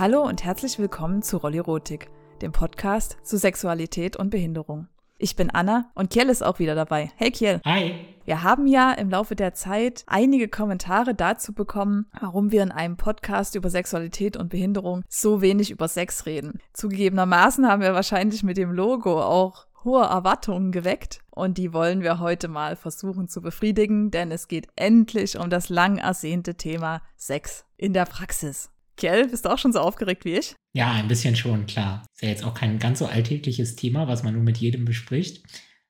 Hallo und herzlich willkommen zu Rollirotik, dem Podcast zu Sexualität und Behinderung. Ich bin Anna und Kiel ist auch wieder dabei. Hey Kiel. Hi. Wir haben ja im Laufe der Zeit einige Kommentare dazu bekommen, warum wir in einem Podcast über Sexualität und Behinderung so wenig über Sex reden. Zugegebenermaßen haben wir wahrscheinlich mit dem Logo auch hohe Erwartungen geweckt und die wollen wir heute mal versuchen zu befriedigen, denn es geht endlich um das lang ersehnte Thema Sex in der Praxis. Kjell, bist du auch schon so aufgeregt wie ich? Ja, ein bisschen schon, klar. Ist ja jetzt auch kein ganz so alltägliches Thema, was man nur mit jedem bespricht.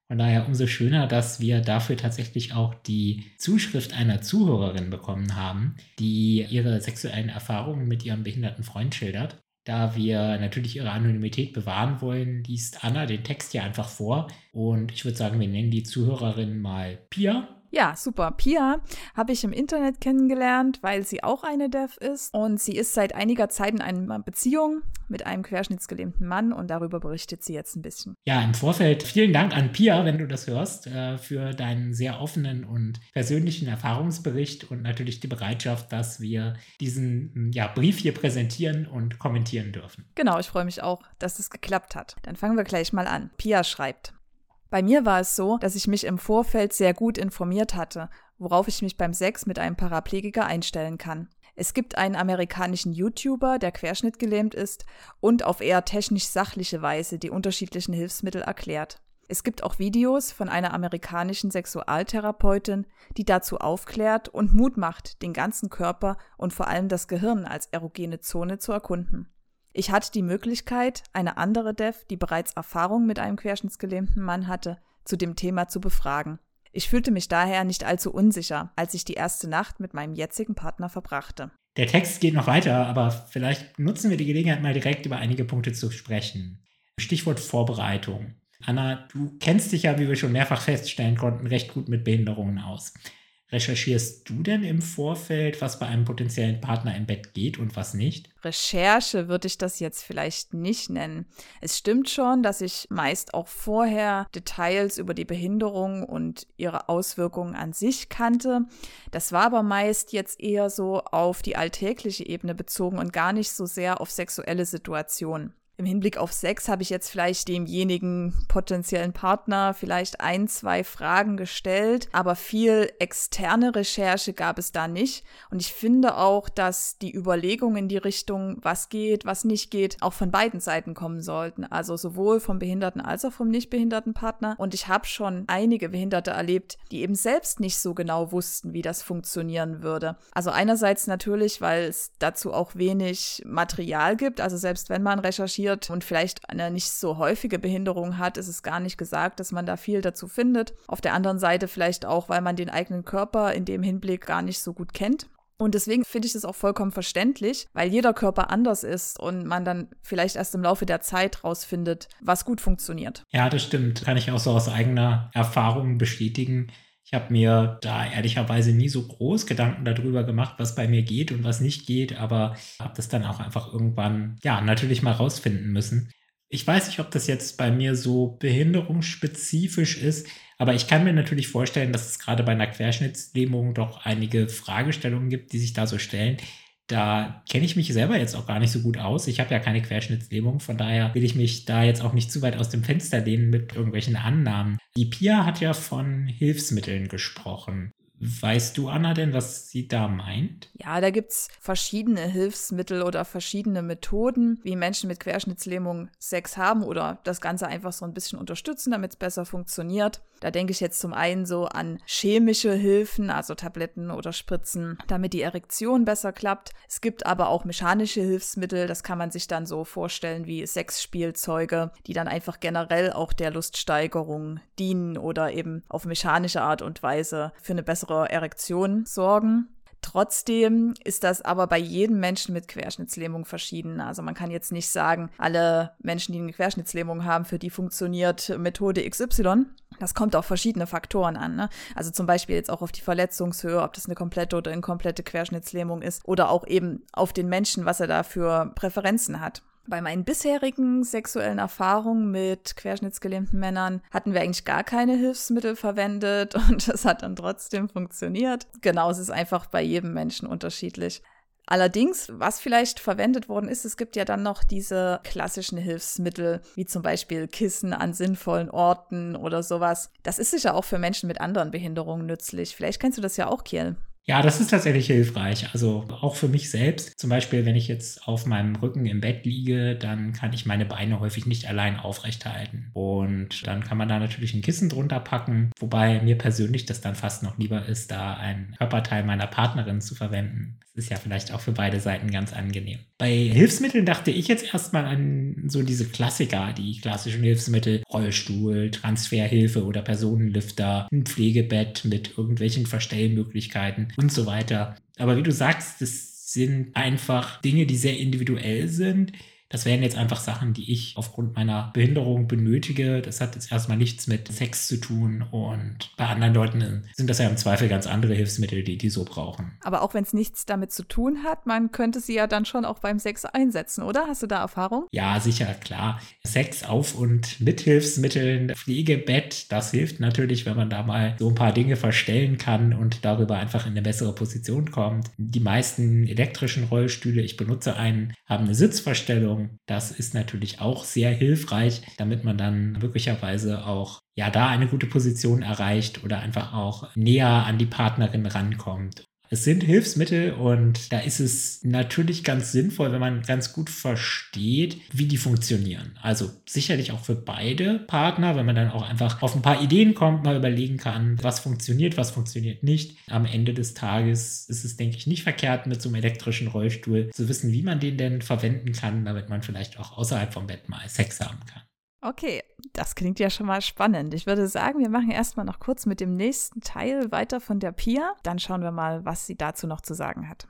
Von daher umso schöner, dass wir dafür tatsächlich auch die Zuschrift einer Zuhörerin bekommen haben, die ihre sexuellen Erfahrungen mit ihrem behinderten Freund schildert. Da wir natürlich ihre Anonymität bewahren wollen, liest Anna den Text ja einfach vor. Und ich würde sagen, wir nennen die Zuhörerin mal Pia. Ja, super. Pia habe ich im Internet kennengelernt, weil sie auch eine Dev ist und sie ist seit einiger Zeit in einer Beziehung mit einem querschnittsgelähmten Mann und darüber berichtet sie jetzt ein bisschen. Ja, im Vorfeld vielen Dank an Pia, wenn du das hörst, äh, für deinen sehr offenen und persönlichen Erfahrungsbericht und natürlich die Bereitschaft, dass wir diesen ja, Brief hier präsentieren und kommentieren dürfen. Genau, ich freue mich auch, dass das geklappt hat. Dann fangen wir gleich mal an. Pia schreibt. Bei mir war es so, dass ich mich im Vorfeld sehr gut informiert hatte, worauf ich mich beim Sex mit einem Paraplegiker einstellen kann. Es gibt einen amerikanischen YouTuber, der querschnittgelähmt ist und auf eher technisch sachliche Weise die unterschiedlichen Hilfsmittel erklärt. Es gibt auch Videos von einer amerikanischen Sexualtherapeutin, die dazu aufklärt und Mut macht, den ganzen Körper und vor allem das Gehirn als erogene Zone zu erkunden. Ich hatte die Möglichkeit, eine andere Dev, die bereits Erfahrung mit einem querschnittsgelähmten Mann hatte, zu dem Thema zu befragen. Ich fühlte mich daher nicht allzu unsicher, als ich die erste Nacht mit meinem jetzigen Partner verbrachte. Der Text geht noch weiter, aber vielleicht nutzen wir die Gelegenheit mal direkt über einige Punkte zu sprechen. Stichwort Vorbereitung. Anna, du kennst dich ja, wie wir schon mehrfach feststellen konnten, recht gut mit Behinderungen aus. Recherchierst du denn im Vorfeld, was bei einem potenziellen Partner im Bett geht und was nicht? Recherche würde ich das jetzt vielleicht nicht nennen. Es stimmt schon, dass ich meist auch vorher Details über die Behinderung und ihre Auswirkungen an sich kannte. Das war aber meist jetzt eher so auf die alltägliche Ebene bezogen und gar nicht so sehr auf sexuelle Situationen im Hinblick auf Sex habe ich jetzt vielleicht demjenigen potenziellen Partner vielleicht ein, zwei Fragen gestellt, aber viel externe Recherche gab es da nicht. Und ich finde auch, dass die Überlegungen in die Richtung, was geht, was nicht geht, auch von beiden Seiten kommen sollten. Also sowohl vom behinderten als auch vom nicht behinderten Partner. Und ich habe schon einige Behinderte erlebt, die eben selbst nicht so genau wussten, wie das funktionieren würde. Also einerseits natürlich, weil es dazu auch wenig Material gibt. Also selbst wenn man recherchiert, recherchiert und vielleicht eine nicht so häufige Behinderung hat, ist es gar nicht gesagt, dass man da viel dazu findet. Auf der anderen Seite vielleicht auch, weil man den eigenen Körper in dem Hinblick gar nicht so gut kennt. Und deswegen finde ich das auch vollkommen verständlich, weil jeder Körper anders ist und man dann vielleicht erst im Laufe der Zeit rausfindet, was gut funktioniert. Ja, das stimmt. Kann ich auch so aus eigener Erfahrung bestätigen. Ich habe mir da ehrlicherweise nie so groß Gedanken darüber gemacht, was bei mir geht und was nicht geht, aber habe das dann auch einfach irgendwann, ja, natürlich mal rausfinden müssen. Ich weiß nicht, ob das jetzt bei mir so behinderungsspezifisch ist, aber ich kann mir natürlich vorstellen, dass es gerade bei einer Querschnittslähmung doch einige Fragestellungen gibt, die sich da so stellen, da kenne ich mich selber jetzt auch gar nicht so gut aus. Ich habe ja keine Querschnittslähmung, von daher will ich mich da jetzt auch nicht zu weit aus dem Fenster lehnen mit irgendwelchen Annahmen. Die Pia hat ja von Hilfsmitteln gesprochen. Weißt du, Anna, denn, was sie da meint? Ja, da gibt es verschiedene Hilfsmittel oder verschiedene Methoden, wie Menschen mit Querschnittslähmung Sex haben oder das Ganze einfach so ein bisschen unterstützen, damit es besser funktioniert. Da denke ich jetzt zum einen so an chemische Hilfen, also Tabletten oder Spritzen, damit die Erektion besser klappt. Es gibt aber auch mechanische Hilfsmittel, das kann man sich dann so vorstellen wie Sexspielzeuge, die dann einfach generell auch der Luststeigerung dienen oder eben auf mechanische Art und Weise für eine bessere bessere Erektion sorgen. Trotzdem ist das aber bei jedem Menschen mit Querschnittslähmung verschieden. Also man kann jetzt nicht sagen, alle Menschen, die eine Querschnittslähmung haben, für die funktioniert Methode XY. Das kommt auf verschiedene Faktoren an. Ne? Also zum Beispiel jetzt auch auf die Verletzungshöhe, ob das eine komplette oder inkomplette Querschnittslähmung ist. Oder auch eben auf den Menschen, was er da für Präferenzen hat. Bei meinen bisherigen sexuellen Erfahrungen mit querschnittsgelähmten Männern hatten wir eigentlich gar keine Hilfsmittel verwendet und es hat dann trotzdem funktioniert. Genau, es ist einfach bei jedem Menschen unterschiedlich. Allerdings, was vielleicht verwendet worden ist, es gibt ja dann noch diese klassischen Hilfsmittel, wie zum Beispiel Kissen an sinnvollen Orten oder sowas. Das ist sicher auch für Menschen mit anderen Behinderungen nützlich. Vielleicht kennst du das ja auch, Kiel. Ja, das ist tatsächlich hilfreich. Also auch für mich selbst. Zum Beispiel, wenn ich jetzt auf meinem Rücken im Bett liege, dann kann ich meine Beine häufig nicht allein aufrecht halten. Und dann kann man da natürlich ein Kissen drunter packen, wobei mir persönlich das dann fast noch lieber ist, da ein Körperteil meiner Partnerin zu verwenden. Ist ja vielleicht auch für beide Seiten ganz angenehm. Bei Hilfsmitteln dachte ich jetzt erstmal an so diese Klassiker, die klassischen Hilfsmittel, Rollstuhl, Transferhilfe oder Personenlifter, ein Pflegebett mit irgendwelchen Verstellmöglichkeiten und so weiter. Aber wie du sagst, das sind einfach Dinge, die sehr individuell sind, das wären jetzt einfach Sachen, die ich aufgrund meiner Behinderung benötige. Das hat jetzt erstmal nichts mit Sex zu tun. Und bei anderen Leuten sind das ja im Zweifel ganz andere Hilfsmittel, die die so brauchen. Aber auch wenn es nichts damit zu tun hat, man könnte sie ja dann schon auch beim Sex einsetzen, oder? Hast du da Erfahrung? Ja, sicher, klar. Sex auf und mit Hilfsmitteln, Pflegebett, das hilft natürlich, wenn man da mal so ein paar Dinge verstellen kann und darüber einfach in eine bessere Position kommt. Die meisten elektrischen Rollstühle, ich benutze einen, haben eine Sitzverstellung Bewegung. Das ist natürlich auch sehr hilfreich, damit man dann möglicherweise auch ja da eine gute Position erreicht oder einfach auch näher an die Partnerin rankommt. Es sind Hilfsmittel und da ist es natürlich ganz sinnvoll, wenn man ganz gut versteht, wie die funktionieren. Also sicherlich auch für beide Partner, wenn man dann auch einfach auf ein paar Ideen kommt, mal überlegen kann, was funktioniert, was funktioniert nicht. Am Ende des Tages ist es, denke ich, nicht verkehrt, mit so einem elektrischen Rollstuhl zu wissen, wie man den denn verwenden kann, damit man vielleicht auch außerhalb vom Bett mal Sex haben kann. Okay, das klingt ja schon mal spannend. Ich würde sagen, wir machen erstmal noch kurz mit dem nächsten Teil weiter von der Pia. Dann schauen wir mal, was sie dazu noch zu sagen hat.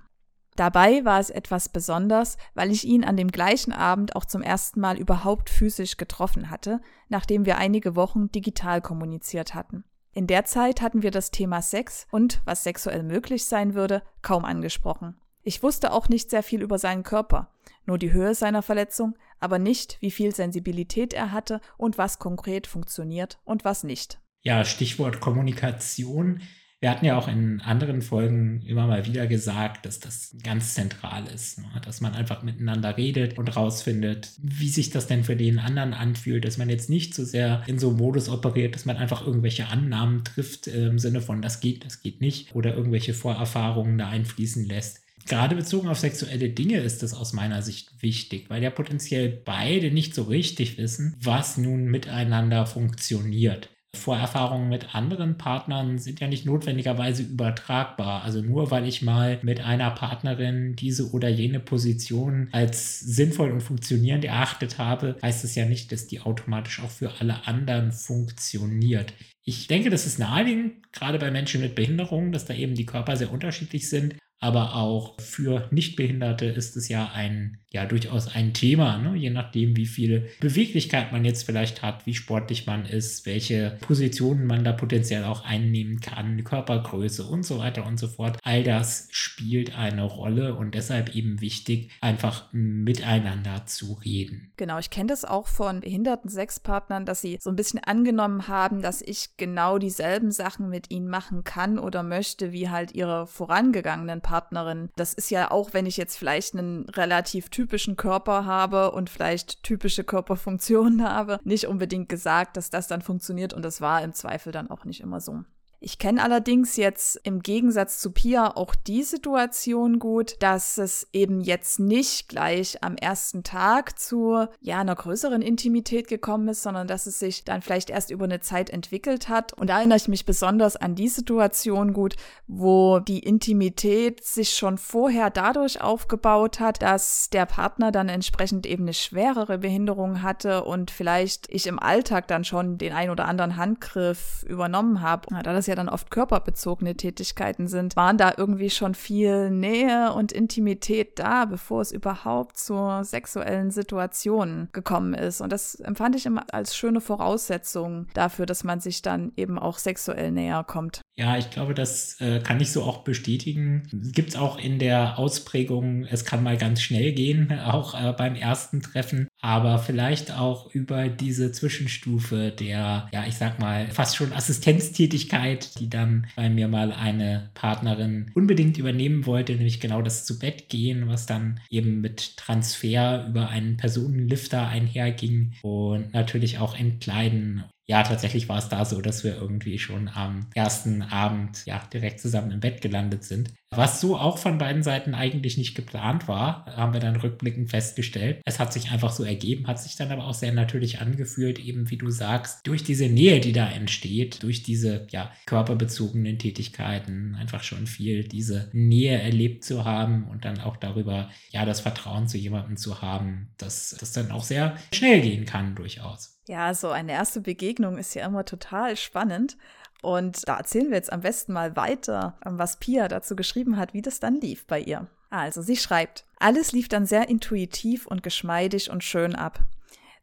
Dabei war es etwas besonders, weil ich ihn an dem gleichen Abend auch zum ersten Mal überhaupt physisch getroffen hatte, nachdem wir einige Wochen digital kommuniziert hatten. In der Zeit hatten wir das Thema Sex und was sexuell möglich sein würde, kaum angesprochen. Ich wusste auch nicht sehr viel über seinen Körper, nur die Höhe seiner Verletzung, aber nicht, wie viel Sensibilität er hatte und was konkret funktioniert und was nicht. Ja, Stichwort Kommunikation. Wir hatten ja auch in anderen Folgen immer mal wieder gesagt, dass das ganz zentral ist, ne? dass man einfach miteinander redet und rausfindet, wie sich das denn für den anderen anfühlt, dass man jetzt nicht so sehr in so einem Modus operiert, dass man einfach irgendwelche Annahmen trifft im Sinne von, das geht, das geht nicht oder irgendwelche Vorerfahrungen da einfließen lässt gerade bezogen auf sexuelle Dinge ist das aus meiner Sicht wichtig, weil ja potenziell beide nicht so richtig wissen, was nun miteinander funktioniert. Vorerfahrungen mit anderen Partnern sind ja nicht notwendigerweise übertragbar. Also nur weil ich mal mit einer Partnerin diese oder jene Position als sinnvoll und funktionierend erachtet habe, heißt es ja nicht, dass die automatisch auch für alle anderen funktioniert. Ich denke, das ist naheliegend, gerade bei Menschen mit Behinderungen, dass da eben die Körper sehr unterschiedlich sind aber auch für Nichtbehinderte ist es ja ein, ja, durchaus ein Thema, ne? je nachdem, wie viel Beweglichkeit man jetzt vielleicht hat, wie sportlich man ist, welche Positionen man da potenziell auch einnehmen kann, Körpergröße und so weiter und so fort. All das spielt eine Rolle und deshalb eben wichtig, einfach miteinander zu reden. Genau, ich kenne das auch von behinderten Sexpartnern, dass sie so ein bisschen angenommen haben, dass ich genau dieselben Sachen mit ihnen machen kann oder möchte, wie halt ihre vorangegangenen Partner. Partnerin. Das ist ja auch, wenn ich jetzt vielleicht einen relativ typischen Körper habe und vielleicht typische Körperfunktionen habe, nicht unbedingt gesagt, dass das dann funktioniert und das war im Zweifel dann auch nicht immer so. Ich kenne allerdings jetzt im Gegensatz zu Pia auch die Situation gut, dass es eben jetzt nicht gleich am ersten Tag zu ja einer größeren Intimität gekommen ist, sondern dass es sich dann vielleicht erst über eine Zeit entwickelt hat. Und da erinnere ich mich besonders an die Situation gut, wo die Intimität sich schon vorher dadurch aufgebaut hat, dass der Partner dann entsprechend eben eine schwerere Behinderung hatte und vielleicht ich im Alltag dann schon den ein oder anderen Handgriff übernommen habe. Da das ja dann oft körperbezogene Tätigkeiten sind, waren da irgendwie schon viel Nähe und Intimität da, bevor es überhaupt zur sexuellen Situation gekommen ist. Und das empfand ich immer als schöne Voraussetzung dafür, dass man sich dann eben auch sexuell näher kommt. Ja, ich glaube, das äh, kann ich so auch bestätigen. Gibt es auch in der Ausprägung, es kann mal ganz schnell gehen, auch äh, beim ersten Treffen, aber vielleicht auch über diese Zwischenstufe der, ja, ich sag mal, fast schon Assistenztätigkeit die dann bei mir mal eine Partnerin unbedingt übernehmen wollte, nämlich genau das zu Bett gehen, was dann eben mit Transfer über einen Personenlifter einherging und natürlich auch Entkleiden ja, tatsächlich war es da so, dass wir irgendwie schon am ersten Abend ja direkt zusammen im Bett gelandet sind. Was so auch von beiden Seiten eigentlich nicht geplant war, haben wir dann rückblickend festgestellt. Es hat sich einfach so ergeben, hat sich dann aber auch sehr natürlich angefühlt, eben wie du sagst, durch diese Nähe, die da entsteht, durch diese ja, körperbezogenen Tätigkeiten, einfach schon viel diese Nähe erlebt zu haben und dann auch darüber, ja, das Vertrauen zu jemandem zu haben, dass das dann auch sehr schnell gehen kann, durchaus. Ja, so eine erste Begegnung ist ja immer total spannend. Und da erzählen wir jetzt am besten mal weiter, was Pia dazu geschrieben hat, wie das dann lief bei ihr. Also, sie schreibt, alles lief dann sehr intuitiv und geschmeidig und schön ab.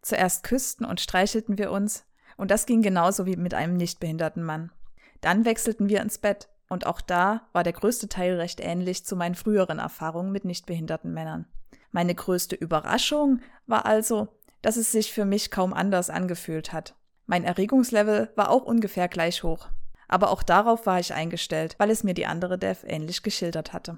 Zuerst küssten und streichelten wir uns, und das ging genauso wie mit einem nichtbehinderten Mann. Dann wechselten wir ins Bett, und auch da war der größte Teil recht ähnlich zu meinen früheren Erfahrungen mit nichtbehinderten Männern. Meine größte Überraschung war also, dass es sich für mich kaum anders angefühlt hat. Mein Erregungslevel war auch ungefähr gleich hoch. Aber auch darauf war ich eingestellt, weil es mir die andere Dev ähnlich geschildert hatte.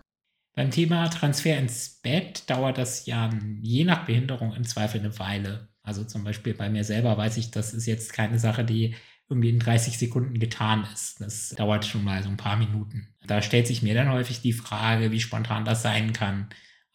Beim Thema Transfer ins Bett dauert das ja je nach Behinderung im Zweifel eine Weile. Also zum Beispiel bei mir selber weiß ich, das ist jetzt keine Sache, die irgendwie in 30 Sekunden getan ist. Das dauert schon mal so ein paar Minuten. Da stellt sich mir dann häufig die Frage, wie spontan das sein kann.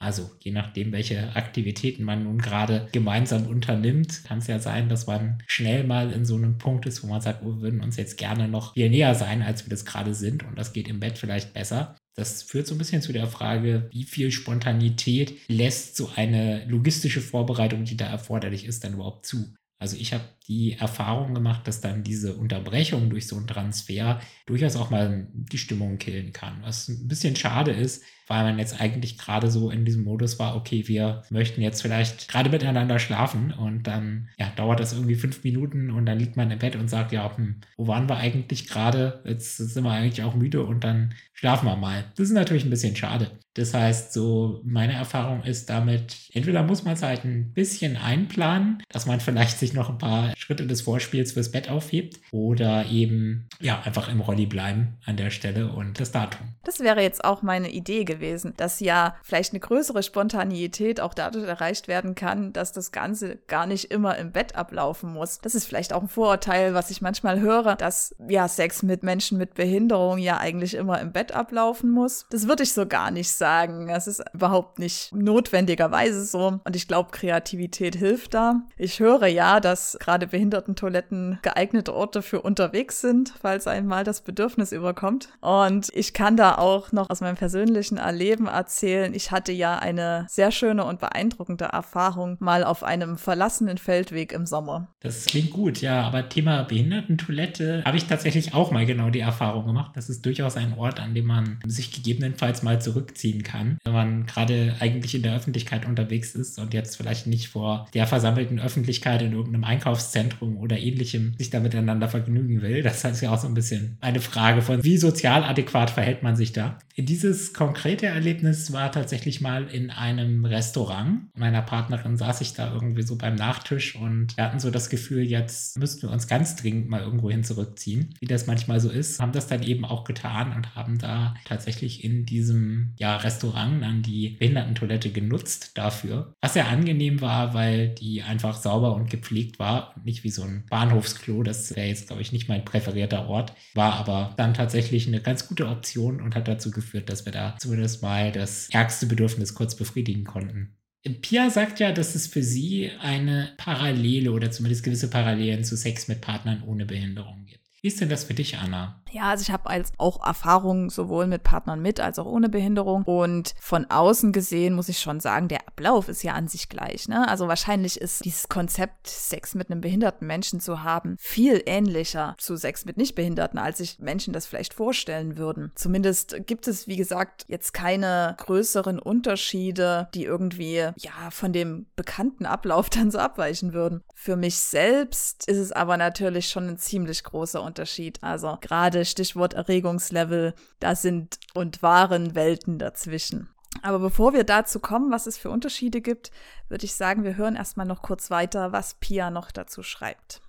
Also je nachdem, welche Aktivitäten man nun gerade gemeinsam unternimmt, kann es ja sein, dass man schnell mal in so einem Punkt ist, wo man sagt, oh, wir würden uns jetzt gerne noch viel näher sein, als wir das gerade sind und das geht im Bett vielleicht besser. Das führt so ein bisschen zu der Frage, wie viel Spontanität lässt so eine logistische Vorbereitung, die da erforderlich ist, dann überhaupt zu. Also ich habe die Erfahrung gemacht, dass dann diese Unterbrechung durch so einen Transfer durchaus auch mal die Stimmung killen kann. Was ein bisschen schade ist, weil man jetzt eigentlich gerade so in diesem Modus war, okay, wir möchten jetzt vielleicht gerade miteinander schlafen und dann ja, dauert das irgendwie fünf Minuten und dann liegt man im Bett und sagt, ja, hm, wo waren wir eigentlich gerade? Jetzt sind wir eigentlich auch müde und dann schlafen wir mal. Das ist natürlich ein bisschen schade. Das heißt, so meine Erfahrung ist damit, entweder muss man es halt ein bisschen einplanen, dass man vielleicht sich noch ein paar Schritte des Vorspiels fürs Bett aufhebt oder eben ja einfach im Rolli bleiben an der Stelle und das Datum. Das wäre jetzt auch meine Idee gewesen, dass ja vielleicht eine größere Spontaneität auch dadurch erreicht werden kann, dass das Ganze gar nicht immer im Bett ablaufen muss. Das ist vielleicht auch ein Vorurteil, was ich manchmal höre, dass ja Sex mit Menschen mit Behinderung ja eigentlich immer im Bett ablaufen muss. Das würde ich so gar nicht sagen. Das ist überhaupt nicht notwendigerweise so. Und ich glaube, Kreativität hilft da. Ich höre ja, dass gerade Behindertentoiletten geeignete Orte für unterwegs sind, falls einmal das Bedürfnis überkommt. Und ich kann da auch noch aus meinem persönlichen Erleben erzählen. Ich hatte ja eine sehr schöne und beeindruckende Erfahrung mal auf einem verlassenen Feldweg im Sommer. Das klingt gut, ja. Aber Thema Behindertentoilette habe ich tatsächlich auch mal genau die Erfahrung gemacht. Das ist durchaus ein Ort, an dem man sich gegebenenfalls mal zurückziehen kann, wenn man gerade eigentlich in der Öffentlichkeit unterwegs ist und jetzt vielleicht nicht vor der versammelten Öffentlichkeit in irgendeinem Einkaufszentrum oder ähnlichem sich da miteinander vergnügen will. Das heißt ja auch so ein bisschen eine Frage von, wie sozial adäquat verhält man sich da. Dieses konkrete Erlebnis war tatsächlich mal in einem Restaurant. Meiner Partnerin saß ich da irgendwie so beim Nachtisch und wir hatten so das Gefühl, jetzt müssten wir uns ganz dringend mal irgendwo hin zurückziehen, wie das manchmal so ist. Haben das dann eben auch getan und haben da tatsächlich in diesem ja, Restaurant dann die Behindertentoilette genutzt dafür. Was sehr angenehm war, weil die einfach sauber und gepflegt war und nicht wie so ein Bahnhofsklo. Das wäre jetzt, glaube ich, nicht mein präferierter Ort. War aber dann tatsächlich eine ganz gute Option und hat dazu geführt, dass wir da zumindest mal das ärgste Bedürfnis kurz befriedigen konnten. Pia sagt ja, dass es für sie eine Parallele oder zumindest gewisse Parallelen zu Sex mit Partnern ohne Behinderung gibt. Wie ist denn das für dich, Anna? Ja, also ich habe als auch Erfahrungen sowohl mit Partnern mit als auch ohne Behinderung. Und von außen gesehen muss ich schon sagen, der Ablauf ist ja an sich gleich. Ne? Also wahrscheinlich ist dieses Konzept, Sex mit einem behinderten Menschen zu haben, viel ähnlicher zu Sex mit Nichtbehinderten, als sich Menschen das vielleicht vorstellen würden. Zumindest gibt es, wie gesagt, jetzt keine größeren Unterschiede, die irgendwie ja von dem bekannten Ablauf dann so abweichen würden. Für mich selbst ist es aber natürlich schon ein ziemlich großer Unterschied. Also gerade Stichwort Erregungslevel, da sind und waren Welten dazwischen. Aber bevor wir dazu kommen, was es für Unterschiede gibt, würde ich sagen, wir hören erstmal noch kurz weiter, was Pia noch dazu schreibt.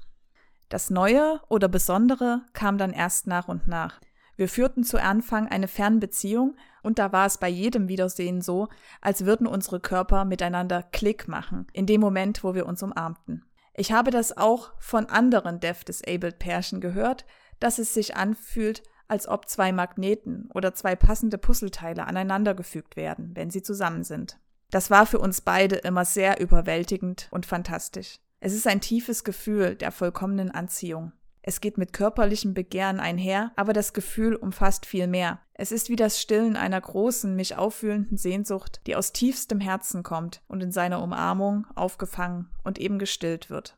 Das Neue oder Besondere kam dann erst nach und nach. Wir führten zu Anfang eine Fernbeziehung und da war es bei jedem Wiedersehen so, als würden unsere Körper miteinander Klick machen, in dem Moment, wo wir uns umarmten. Ich habe das auch von anderen Deaf-Disabled Pärchen gehört, dass es sich anfühlt, als ob zwei Magneten oder zwei passende Puzzleteile aneinandergefügt werden, wenn sie zusammen sind. Das war für uns beide immer sehr überwältigend und fantastisch. Es ist ein tiefes Gefühl der vollkommenen Anziehung. Es geht mit körperlichem Begehren einher, aber das Gefühl umfasst viel mehr. Es ist wie das Stillen einer großen, mich auffühlenden Sehnsucht, die aus tiefstem Herzen kommt und in seiner Umarmung aufgefangen und eben gestillt wird.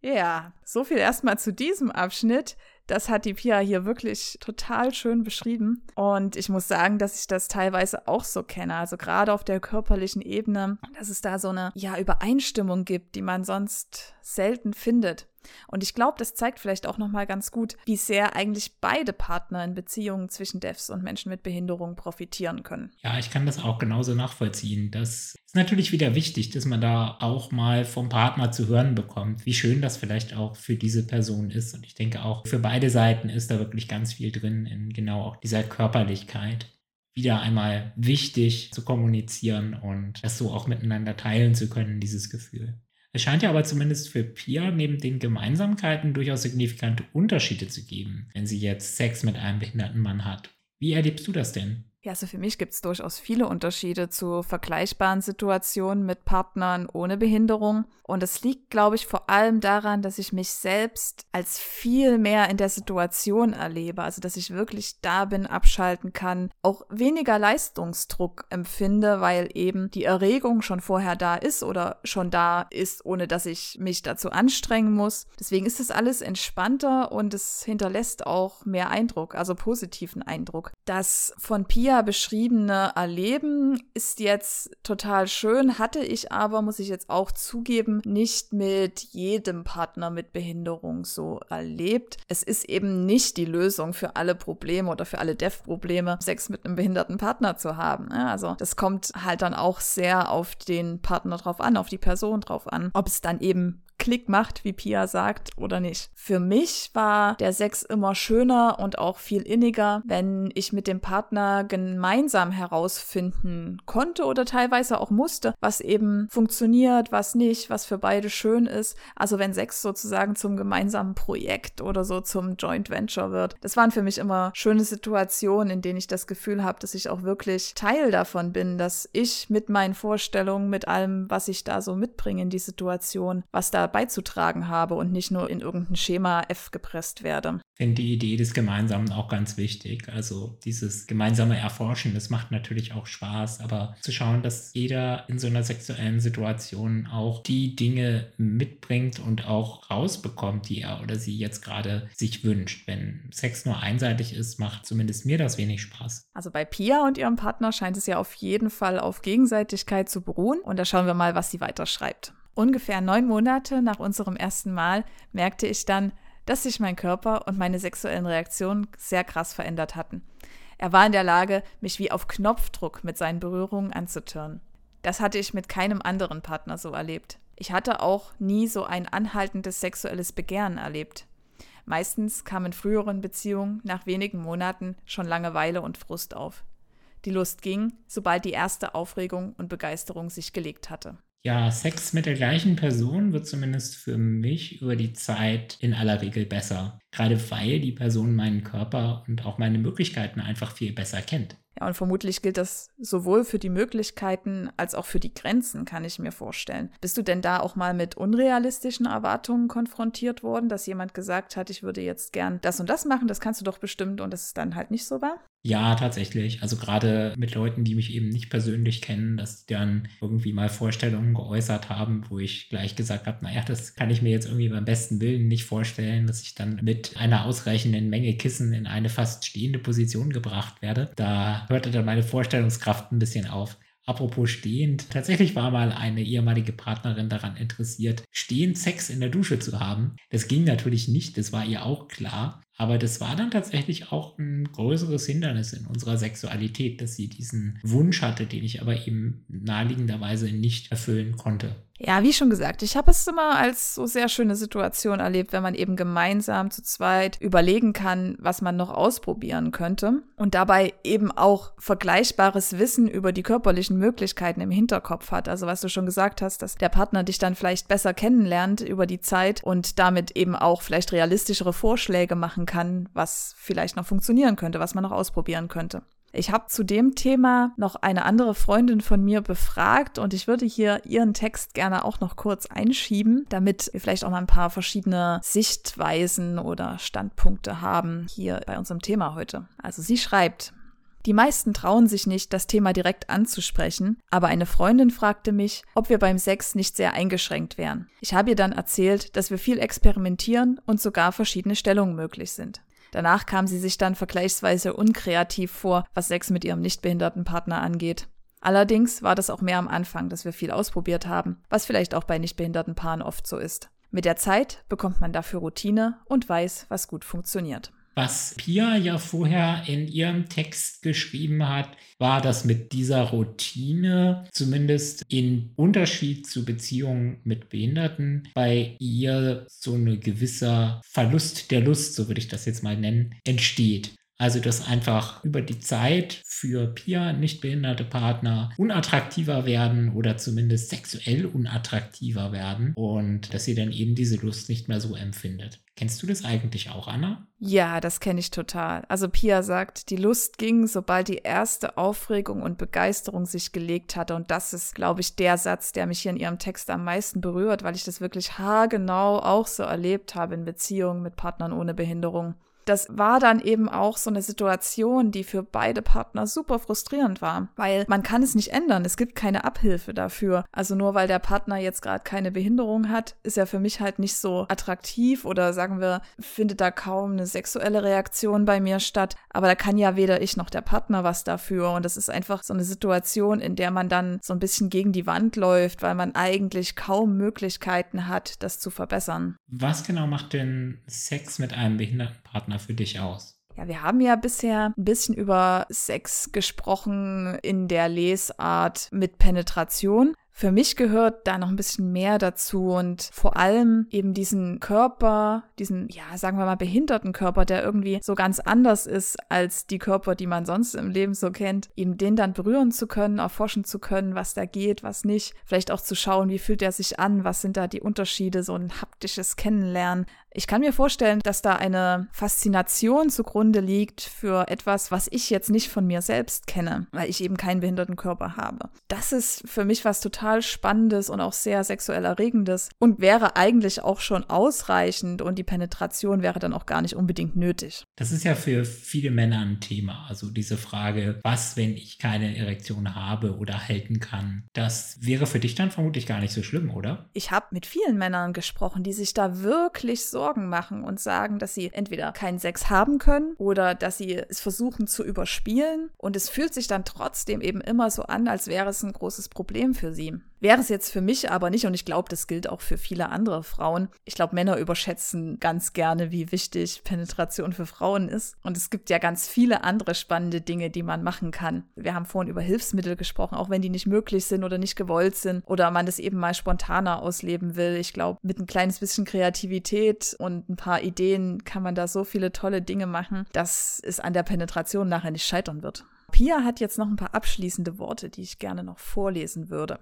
Ja, so viel erstmal zu diesem Abschnitt. Das hat die Pia hier wirklich total schön beschrieben. Und ich muss sagen, dass ich das teilweise auch so kenne. Also gerade auf der körperlichen Ebene, dass es da so eine ja, Übereinstimmung gibt, die man sonst selten findet. Und ich glaube, das zeigt vielleicht auch nochmal ganz gut, wie sehr eigentlich beide Partner in Beziehungen zwischen Devs und Menschen mit Behinderung profitieren können. Ja, ich kann das auch genauso nachvollziehen. Das ist natürlich wieder wichtig, dass man da auch mal vom Partner zu hören bekommt, wie schön das vielleicht auch für diese Person ist. Und ich denke auch für beide Seiten ist da wirklich ganz viel drin in genau auch dieser Körperlichkeit wieder einmal wichtig zu kommunizieren und das so auch miteinander teilen zu können, dieses Gefühl. Es scheint ja aber zumindest für Pia neben den Gemeinsamkeiten durchaus signifikante Unterschiede zu geben, wenn sie jetzt Sex mit einem behinderten Mann hat. Wie erlebst du das denn? Ja, also für mich gibt es durchaus viele Unterschiede zu vergleichbaren Situationen mit Partnern ohne Behinderung. Und es liegt, glaube ich, vor allem daran, dass ich mich selbst als viel mehr in der Situation erlebe. Also, dass ich wirklich da bin, abschalten kann, auch weniger Leistungsdruck empfinde, weil eben die Erregung schon vorher da ist oder schon da ist, ohne dass ich mich dazu anstrengen muss. Deswegen ist es alles entspannter und es hinterlässt auch mehr Eindruck, also positiven Eindruck. Das von Pia beschriebene Erleben ist jetzt total schön, hatte ich aber, muss ich jetzt auch zugeben, nicht mit jedem Partner mit Behinderung so erlebt. Es ist eben nicht die Lösung für alle Probleme oder für alle Dev-Probleme, Sex mit einem behinderten Partner zu haben. Also das kommt halt dann auch sehr auf den Partner drauf an, auf die Person drauf an, ob es dann eben Klick macht, wie Pia sagt, oder nicht. Für mich war der Sex immer schöner und auch viel inniger, wenn ich mit dem Partner gemeinsam herausfinden konnte oder teilweise auch musste, was eben funktioniert, was nicht, was für beide schön ist. Also wenn Sex sozusagen zum gemeinsamen Projekt oder so zum Joint Venture wird. Das waren für mich immer schöne Situationen, in denen ich das Gefühl habe, dass ich auch wirklich Teil davon bin, dass ich mit meinen Vorstellungen, mit allem, was ich da so mitbringe in die Situation, was da beizutragen habe und nicht nur in irgendein Schema F gepresst werde. Ich finde die Idee des Gemeinsamen auch ganz wichtig. Also dieses gemeinsame Erforschen, das macht natürlich auch Spaß, aber zu schauen, dass jeder in so einer sexuellen Situation auch die Dinge mitbringt und auch rausbekommt, die er oder sie jetzt gerade sich wünscht. Wenn Sex nur einseitig ist, macht zumindest mir das wenig Spaß. Also bei Pia und ihrem Partner scheint es ja auf jeden Fall auf Gegenseitigkeit zu beruhen und da schauen wir mal, was sie weiter schreibt. Ungefähr neun Monate nach unserem ersten Mal merkte ich dann, dass sich mein Körper und meine sexuellen Reaktionen sehr krass verändert hatten. Er war in der Lage, mich wie auf Knopfdruck mit seinen Berührungen anzutören. Das hatte ich mit keinem anderen Partner so erlebt. Ich hatte auch nie so ein anhaltendes sexuelles Begehren erlebt. Meistens kam in früheren Beziehungen nach wenigen Monaten schon Langeweile und Frust auf. Die Lust ging, sobald die erste Aufregung und Begeisterung sich gelegt hatte. Ja, Sex mit der gleichen Person wird zumindest für mich über die Zeit in aller Regel besser. Gerade weil die Person meinen Körper und auch meine Möglichkeiten einfach viel besser kennt. Ja, und vermutlich gilt das sowohl für die Möglichkeiten als auch für die Grenzen, kann ich mir vorstellen. Bist du denn da auch mal mit unrealistischen Erwartungen konfrontiert worden, dass jemand gesagt hat, ich würde jetzt gern das und das machen, das kannst du doch bestimmt und das ist dann halt nicht so war? Ja, tatsächlich. Also gerade mit Leuten, die mich eben nicht persönlich kennen, dass die dann irgendwie mal Vorstellungen geäußert haben, wo ich gleich gesagt habe, naja, das kann ich mir jetzt irgendwie beim besten Willen nicht vorstellen, dass ich dann mit einer ausreichenden Menge Kissen in eine fast stehende Position gebracht werde. Da hörte dann meine Vorstellungskraft ein bisschen auf. Apropos stehend, tatsächlich war mal eine ehemalige Partnerin daran interessiert, stehend Sex in der Dusche zu haben. Das ging natürlich nicht, das war ihr auch klar. Aber das war dann tatsächlich auch ein größeres Hindernis in unserer Sexualität, dass sie diesen Wunsch hatte, den ich aber eben naheliegenderweise nicht erfüllen konnte. Ja, wie schon gesagt, ich habe es immer als so sehr schöne Situation erlebt, wenn man eben gemeinsam zu zweit überlegen kann, was man noch ausprobieren könnte und dabei eben auch vergleichbares Wissen über die körperlichen Möglichkeiten im Hinterkopf hat. Also was du schon gesagt hast, dass der Partner dich dann vielleicht besser kennenlernt über die Zeit und damit eben auch vielleicht realistischere Vorschläge machen kann, was vielleicht noch funktionieren könnte, was man noch ausprobieren könnte. Ich habe zu dem Thema noch eine andere Freundin von mir befragt und ich würde hier ihren Text gerne auch noch kurz einschieben, damit wir vielleicht auch mal ein paar verschiedene Sichtweisen oder Standpunkte haben hier bei unserem Thema heute. Also sie schreibt, die meisten trauen sich nicht, das Thema direkt anzusprechen, aber eine Freundin fragte mich, ob wir beim Sex nicht sehr eingeschränkt wären. Ich habe ihr dann erzählt, dass wir viel experimentieren und sogar verschiedene Stellungen möglich sind. Danach kam sie sich dann vergleichsweise unkreativ vor, was Sex mit ihrem nichtbehinderten Partner angeht. Allerdings war das auch mehr am Anfang, dass wir viel ausprobiert haben, was vielleicht auch bei nichtbehinderten Paaren oft so ist. Mit der Zeit bekommt man dafür Routine und weiß, was gut funktioniert. Was Pia ja vorher in ihrem Text geschrieben hat, war, dass mit dieser Routine, zumindest in Unterschied zu Beziehungen mit Behinderten, bei ihr so eine gewisser Verlust der Lust, so würde ich das jetzt mal nennen, entsteht. Also, dass einfach über die Zeit für Pia nicht behinderte Partner unattraktiver werden oder zumindest sexuell unattraktiver werden und dass sie dann eben diese Lust nicht mehr so empfindet. Kennst du das eigentlich auch, Anna? Ja, das kenne ich total. Also Pia sagt, die Lust ging, sobald die erste Aufregung und Begeisterung sich gelegt hatte. Und das ist, glaube ich, der Satz, der mich hier in ihrem Text am meisten berührt, weil ich das wirklich haargenau auch so erlebt habe in Beziehungen mit Partnern ohne Behinderung das war dann eben auch so eine Situation, die für beide Partner super frustrierend war, weil man kann es nicht ändern. Es gibt keine Abhilfe dafür. Also nur weil der Partner jetzt gerade keine Behinderung hat, ist er für mich halt nicht so attraktiv oder sagen wir, findet da kaum eine sexuelle Reaktion bei mir statt. Aber da kann ja weder ich noch der Partner was dafür. Und das ist einfach so eine Situation, in der man dann so ein bisschen gegen die Wand läuft, weil man eigentlich kaum Möglichkeiten hat, das zu verbessern. Was genau macht denn Sex mit einem behinderten Partner für dich aus? Ja, wir haben ja bisher ein bisschen über Sex gesprochen in der Lesart mit Penetration. Für mich gehört da noch ein bisschen mehr dazu und vor allem eben diesen Körper, diesen, ja, sagen wir mal, behinderten Körper, der irgendwie so ganz anders ist als die Körper, die man sonst im Leben so kennt, eben den dann berühren zu können, erforschen zu können, was da geht, was nicht. Vielleicht auch zu schauen, wie fühlt er sich an, was sind da die Unterschiede, so ein haptisches Kennenlernen. Ich kann mir vorstellen, dass da eine Faszination zugrunde liegt für etwas, was ich jetzt nicht von mir selbst kenne, weil ich eben keinen behinderten Körper habe. Das ist für mich was total Spannendes und auch sehr sexuell Erregendes und wäre eigentlich auch schon ausreichend und die Penetration wäre dann auch gar nicht unbedingt nötig. Das ist ja für viele Männer ein Thema. Also diese Frage, was, wenn ich keine Erektion habe oder halten kann, das wäre für dich dann vermutlich gar nicht so schlimm, oder? Ich habe mit vielen Männern gesprochen, die sich da wirklich so Sorgen machen und sagen, dass sie entweder keinen Sex haben können oder dass sie es versuchen zu überspielen. Und es fühlt sich dann trotzdem eben immer so an, als wäre es ein großes Problem für sie. Wäre es jetzt für mich aber nicht und ich glaube, das gilt auch für viele andere Frauen. Ich glaube, Männer überschätzen ganz gerne, wie wichtig Penetration für Frauen ist. Und es gibt ja ganz viele andere spannende Dinge, die man machen kann. Wir haben vorhin über Hilfsmittel gesprochen, auch wenn die nicht möglich sind oder nicht gewollt sind oder man das eben mal spontaner ausleben will. Ich glaube, mit ein kleines bisschen Kreativität und ein paar Ideen kann man da so viele tolle Dinge machen, dass es an der Penetration nachher nicht scheitern wird. Pia hat jetzt noch ein paar abschließende Worte, die ich gerne noch vorlesen würde.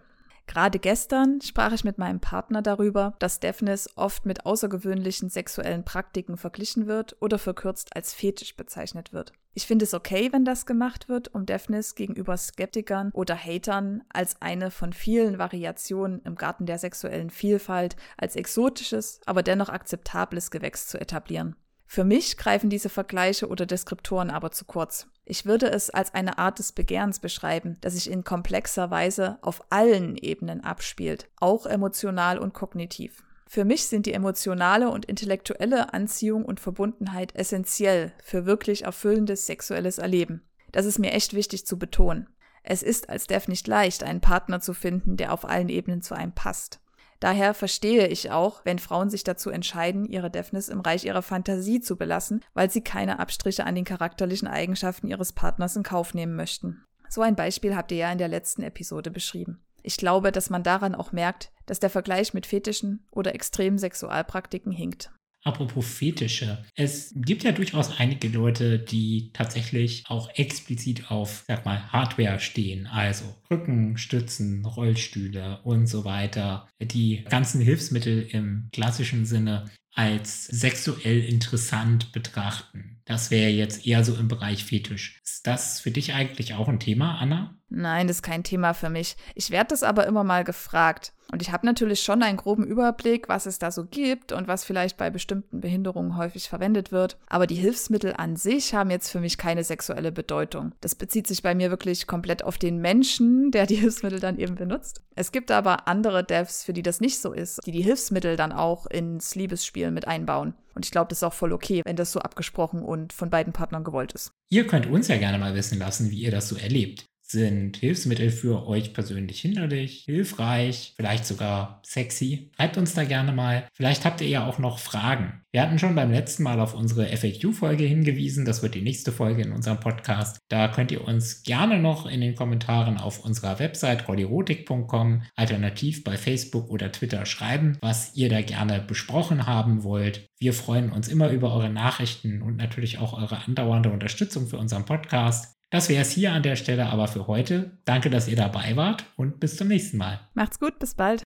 Gerade gestern sprach ich mit meinem Partner darüber, dass Deafness oft mit außergewöhnlichen sexuellen Praktiken verglichen wird oder verkürzt als Fetisch bezeichnet wird. Ich finde es okay, wenn das gemacht wird, um Deafness gegenüber Skeptikern oder Hatern als eine von vielen Variationen im Garten der sexuellen Vielfalt als exotisches, aber dennoch akzeptables Gewächs zu etablieren. Für mich greifen diese Vergleiche oder Deskriptoren aber zu kurz. Ich würde es als eine Art des Begehrens beschreiben, das sich in komplexer Weise auf allen Ebenen abspielt, auch emotional und kognitiv. Für mich sind die emotionale und intellektuelle Anziehung und Verbundenheit essentiell für wirklich erfüllendes sexuelles Erleben. Das ist mir echt wichtig zu betonen. Es ist als Dev nicht leicht, einen Partner zu finden, der auf allen Ebenen zu einem passt. Daher verstehe ich auch, wenn Frauen sich dazu entscheiden, ihre Deafness im Reich ihrer Fantasie zu belassen, weil sie keine Abstriche an den charakterlichen Eigenschaften ihres Partners in Kauf nehmen möchten. So ein Beispiel habt ihr ja in der letzten Episode beschrieben. Ich glaube, dass man daran auch merkt, dass der Vergleich mit Fetischen oder extremen Sexualpraktiken hinkt. Apropos Fetische. Es gibt ja durchaus einige Leute, die tatsächlich auch explizit auf, sag mal, Hardware stehen. Also Rücken, Stützen, Rollstühle und so weiter. Die ganzen Hilfsmittel im klassischen Sinne als sexuell interessant betrachten. Das wäre jetzt eher so im Bereich Fetisch. Ist das für dich eigentlich auch ein Thema, Anna? Nein, das ist kein Thema für mich. Ich werde das aber immer mal gefragt. Und ich habe natürlich schon einen groben Überblick, was es da so gibt und was vielleicht bei bestimmten Behinderungen häufig verwendet wird. Aber die Hilfsmittel an sich haben jetzt für mich keine sexuelle Bedeutung. Das bezieht sich bei mir wirklich komplett auf den Menschen, der die Hilfsmittel dann eben benutzt. Es gibt aber andere Devs, für die das nicht so ist, die die Hilfsmittel dann auch ins Liebesspiel mit einbauen. Und ich glaube, das ist auch voll okay, wenn das so abgesprochen und von beiden Partnern gewollt ist. Ihr könnt uns ja gerne mal wissen lassen, wie ihr das so erlebt. Sind Hilfsmittel für euch persönlich hinderlich, hilfreich, vielleicht sogar sexy? Schreibt uns da gerne mal. Vielleicht habt ihr ja auch noch Fragen. Wir hatten schon beim letzten Mal auf unsere FAQ-Folge hingewiesen. Das wird die nächste Folge in unserem Podcast. Da könnt ihr uns gerne noch in den Kommentaren auf unserer Website rollirotik.com, alternativ bei Facebook oder Twitter schreiben, was ihr da gerne besprochen haben wollt. Wir freuen uns immer über eure Nachrichten und natürlich auch eure andauernde Unterstützung für unseren Podcast. Das wäre es hier an der Stelle aber für heute. Danke, dass ihr dabei wart und bis zum nächsten Mal. Macht's gut, bis bald.